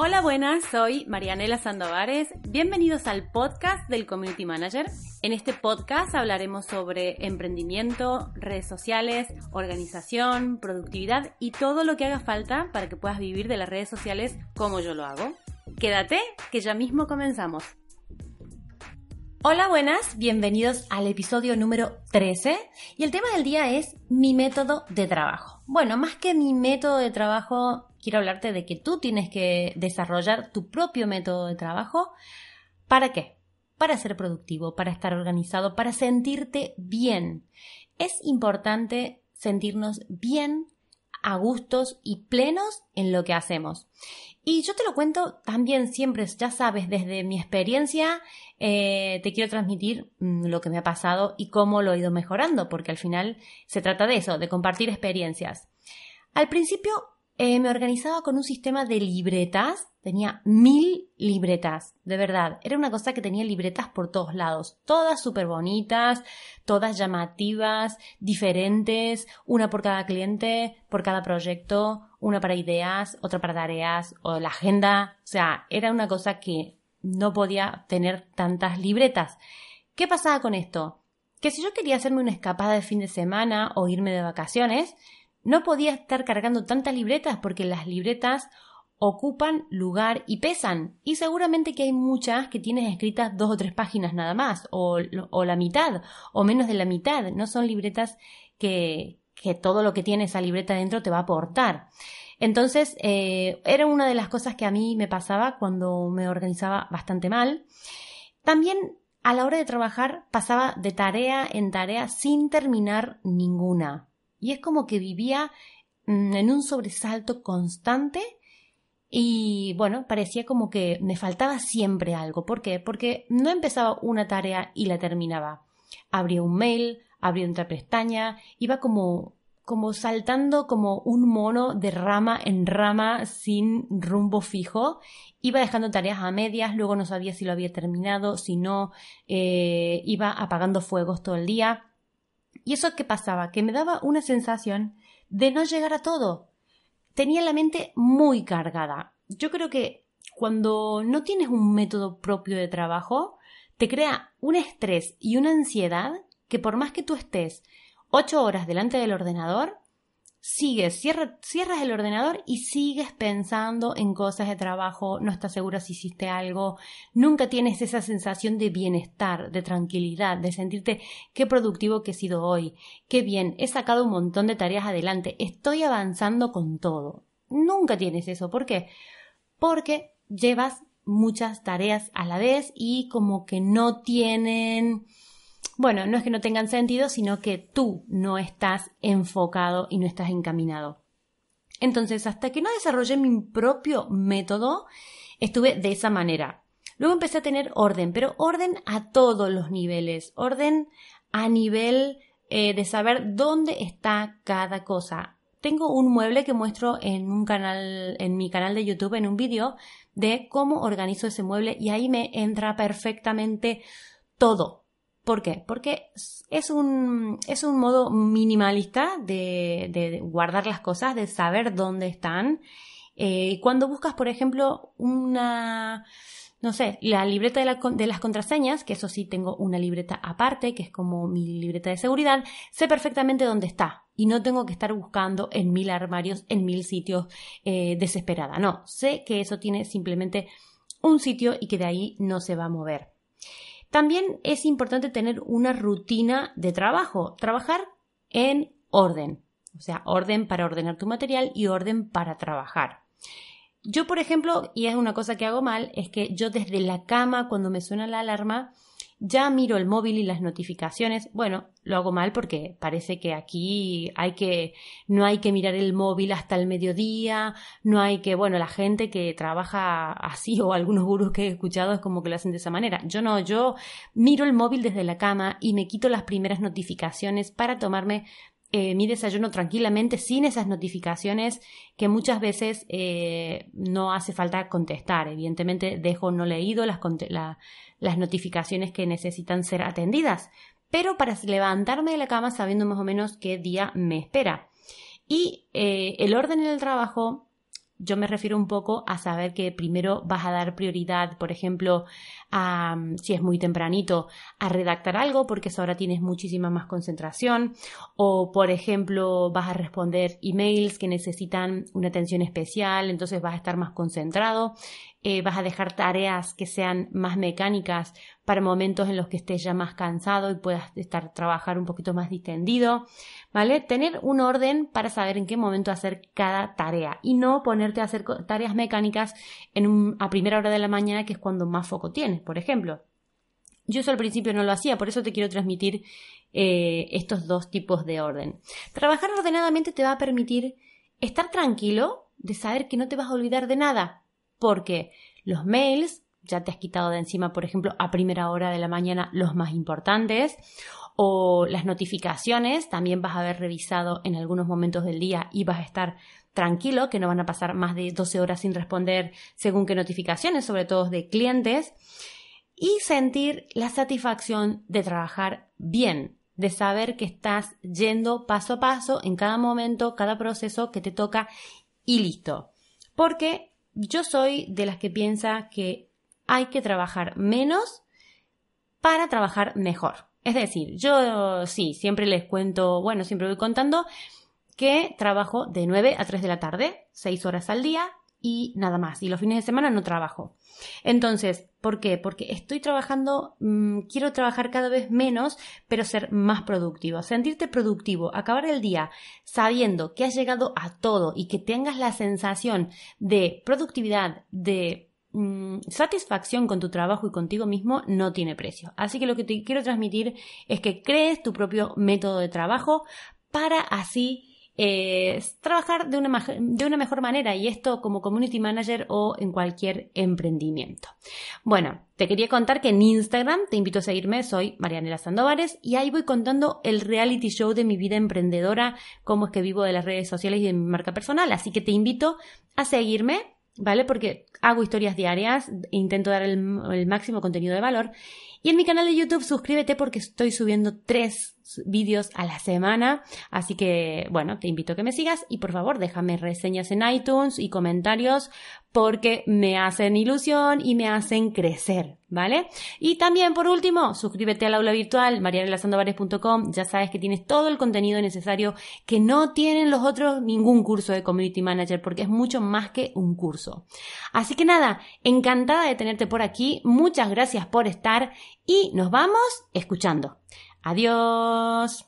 Hola, buenas, soy Marianela Sandovares. Bienvenidos al podcast del Community Manager. En este podcast hablaremos sobre emprendimiento, redes sociales, organización, productividad y todo lo que haga falta para que puedas vivir de las redes sociales como yo lo hago. Quédate, que ya mismo comenzamos. Hola, buenas, bienvenidos al episodio número 13 y el tema del día es mi método de trabajo. Bueno, más que mi método de trabajo, quiero hablarte de que tú tienes que desarrollar tu propio método de trabajo. ¿Para qué? Para ser productivo, para estar organizado, para sentirte bien. Es importante sentirnos bien, a gustos y plenos en lo que hacemos. Y yo te lo cuento también siempre, ya sabes, desde mi experiencia, eh, te quiero transmitir mm, lo que me ha pasado y cómo lo he ido mejorando, porque al final se trata de eso, de compartir experiencias. Al principio eh, me organizaba con un sistema de libretas. Tenía mil libretas, de verdad. Era una cosa que tenía libretas por todos lados. Todas súper bonitas, todas llamativas, diferentes, una por cada cliente, por cada proyecto, una para ideas, otra para tareas, o la agenda. O sea, era una cosa que no podía tener tantas libretas. ¿Qué pasaba con esto? Que si yo quería hacerme una escapada de fin de semana o irme de vacaciones, no podía estar cargando tantas libretas porque las libretas ocupan lugar y pesan. Y seguramente que hay muchas que tienes escritas dos o tres páginas nada más, o, la mitad, o menos de la mitad. No son libretas que, que todo lo que tiene esa libreta dentro te va a aportar. Entonces, eh, era una de las cosas que a mí me pasaba cuando me organizaba bastante mal. También a la hora de trabajar pasaba de tarea en tarea sin terminar ninguna. Y es como que vivía mm, en un sobresalto constante y bueno, parecía como que me faltaba siempre algo. ¿Por qué? Porque no empezaba una tarea y la terminaba. Abría un mail, abría otra pestaña, iba como como saltando como un mono de rama en rama sin rumbo fijo. Iba dejando tareas a medias, luego no sabía si lo había terminado, si no, eh, iba apagando fuegos todo el día. ¿Y eso qué pasaba? Que me daba una sensación de no llegar a todo. Tenía la mente muy cargada. Yo creo que cuando no tienes un método propio de trabajo, te crea un estrés y una ansiedad que por más que tú estés ocho horas delante del ordenador, sigues, cierras el ordenador y sigues pensando en cosas de trabajo, no estás segura si hiciste algo, nunca tienes esa sensación de bienestar, de tranquilidad, de sentirte qué productivo que he sido hoy, qué bien, he sacado un montón de tareas adelante, estoy avanzando con todo. Nunca tienes eso. ¿Por qué? Porque llevas muchas tareas a la vez y como que no tienen bueno, no es que no tengan sentido, sino que tú no estás enfocado y no estás encaminado. Entonces, hasta que no desarrollé mi propio método, estuve de esa manera. Luego empecé a tener orden, pero orden a todos los niveles, orden a nivel eh, de saber dónde está cada cosa. Tengo un mueble que muestro en un canal, en mi canal de YouTube, en un vídeo, de cómo organizo ese mueble y ahí me entra perfectamente todo. ¿Por qué? Porque es un, es un modo minimalista de, guardar las cosas, de saber dónde están. Eh, cuando buscas, por ejemplo, una, no sé, la libreta de, de, las contraseñas, que eso sí tengo una libreta aparte, que es como mi libreta de seguridad, sé perfectamente dónde está y no tengo que estar buscando en mil armarios, en mil sitios eh, desesperada. No, sé que eso tiene simplemente un sitio y que de ahí no se va a mover. También es importante tener una rutina de trabajo, trabajar en orden, o sea, orden para ordenar tu material y orden para trabajar. Yo, por ejemplo, y es una cosa que hago mal, es que yo desde la cama, cuando me suena la alarma, ya miro el móvil y las notificaciones. Bueno, lo hago mal porque parece que aquí hay que, no hay que mirar el móvil hasta el mediodía, no hay que, bueno, la gente que trabaja así o algunos gurús que he escuchado es como que lo hacen de esa manera. Yo no, yo miro el móvil desde la cama y me quito las primeras notificaciones para tomarme eh, mi desayuno tranquilamente sin esas notificaciones que muchas veces eh, no hace falta contestar. Evidentemente dejo no leído las, las notificaciones que necesitan ser atendidas, pero para levantarme de la cama sabiendo más o menos qué día me espera. Y eh, el orden en el trabajo yo me refiero un poco a saber que primero vas a dar prioridad, por ejemplo, a, si es muy tempranito, a redactar algo porque ahora tienes muchísima más concentración o, por ejemplo, vas a responder emails que necesitan una atención especial, entonces vas a estar más concentrado. Eh, vas a dejar tareas que sean más mecánicas para momentos en los que estés ya más cansado y puedas estar trabajar un poquito más distendido, ¿vale? Tener un orden para saber en qué momento hacer cada tarea y no ponerte a hacer tareas mecánicas a primera hora de la mañana que es cuando más foco tienes, por ejemplo. Yo eso al principio no lo hacía, por eso te quiero transmitir eh, estos dos tipos de orden. Trabajar ordenadamente te va a permitir estar tranquilo de saber que no te vas a olvidar de nada porque los mails ya te has quitado de encima, por ejemplo, a primera hora de la mañana los más importantes, o las notificaciones también vas a haber revisado en algunos momentos del día y vas a estar tranquilo, que no van a pasar más de 12 horas sin responder según qué notificaciones, sobre todo de clientes, y sentir la satisfacción de trabajar bien, de saber que estás yendo paso a paso en cada momento, cada proceso que te toca y listo. Porque yo soy de las que piensa que hay que trabajar menos para trabajar mejor. Es decir, yo sí, siempre les cuento, bueno, siempre voy contando que trabajo de 9 a 3 de la tarde, 6 horas al día y nada más. Y los fines de semana no trabajo. Entonces, ¿por qué? Porque estoy trabajando, mm, quiero trabajar cada vez menos, pero ser más productivo. Sentirte productivo, acabar el día sabiendo que has llegado a todo y que tengas la sensación de productividad, de mm, satisfacción con tu trabajo y contigo mismo no tiene precio. Así que lo que te quiero transmitir es que crees tu propio método de trabajo para así trabajar de una, de una mejor manera y esto como community manager o en cualquier emprendimiento. Bueno, te quería contar que en Instagram te invito a seguirme, soy Marianela Sandovares y ahí voy contando el reality show de mi vida emprendedora, cómo es que vivo de las redes sociales y de mi marca personal, así que te invito a seguirme, ¿vale? Porque hago historias diarias, intento dar el, el máximo contenido de valor y en mi canal de YouTube suscríbete porque estoy subiendo tres vídeos a la semana. Así que, bueno, te invito a que me sigas y por favor déjame reseñas en iTunes y comentarios porque me hacen ilusión y me hacen crecer, ¿vale? Y también, por último, suscríbete al aula virtual, marianelasandovares.com. Ya sabes que tienes todo el contenido necesario que no tienen los otros ningún curso de Community Manager porque es mucho más que un curso. Así que nada, encantada de tenerte por aquí. Muchas gracias por estar y nos vamos escuchando. Adiós.